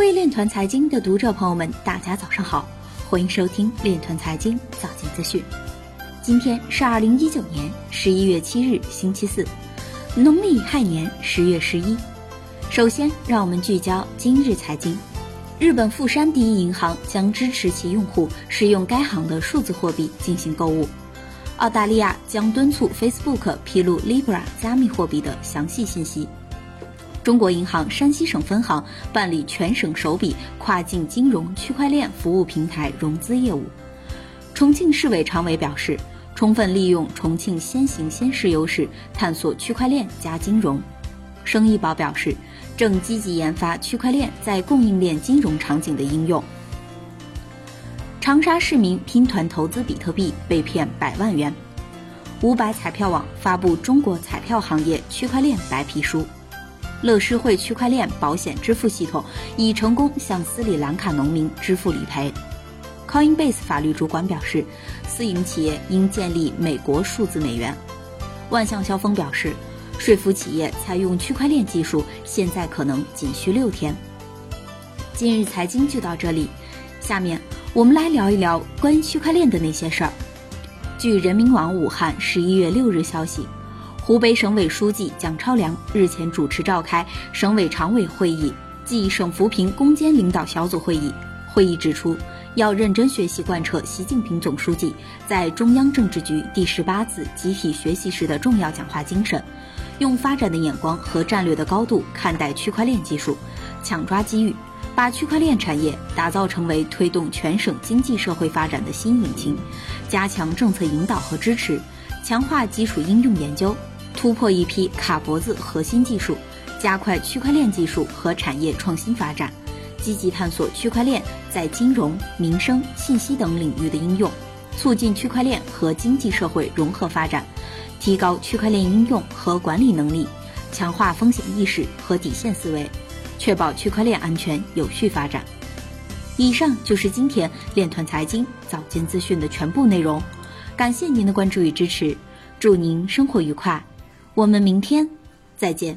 各位链团财经的读者朋友们，大家早上好，欢迎收听链团财经早间资讯。今天是二零一九年十一月七日，星期四，农历亥年十月十一。首先，让我们聚焦今日财经。日本富山第一银行将支持其用户使用该行的数字货币进行购物。澳大利亚将敦促 Facebook 披露 Libra 加密货币的详细信息。中国银行山西省分行办理全省首笔跨境金融区块链服务平台融资业务。重庆市委常委表示，充分利用重庆先行先试优势，探索区块链加金融。生意宝表示，正积极研发区块链在供应链金融场景的应用。长沙市民拼团投资比特币被骗百万元。五百彩票网发布中国彩票行业区块链白皮书。乐施会区块链保险支付系统已成功向斯里兰卡农民支付理赔。Coinbase 法律主管表示，私营企业应建立美国数字美元。万象肖峰表示，说服企业采用区块链技术现在可能仅需六天。今日财经就到这里，下面我们来聊一聊关于区块链的那些事儿。据人民网武汉十一月六日消息。湖北省委书记蒋超良日前主持召开省委常委会议暨省扶贫攻坚领导小组会议。会议指出，要认真学习贯彻习近平总书记在中央政治局第十八次集体学习时的重要讲话精神，用发展的眼光和战略的高度看待区块链技术，抢抓机遇，把区块链产业打造成为推动全省经济社会发展的新引擎，加强政策引导和支持，强化基础应用研究。突破一批卡脖子核心技术，加快区块链技术和产业创新发展，积极探索区块链在金融、民生、信息等领域的应用，促进区块链和经济社会融合发展，提高区块链应用和管理能力，强化风险意识和底线思维，确保区块链安全有序发展。以上就是今天链团财经早间资讯的全部内容，感谢您的关注与支持，祝您生活愉快。我们明天再见。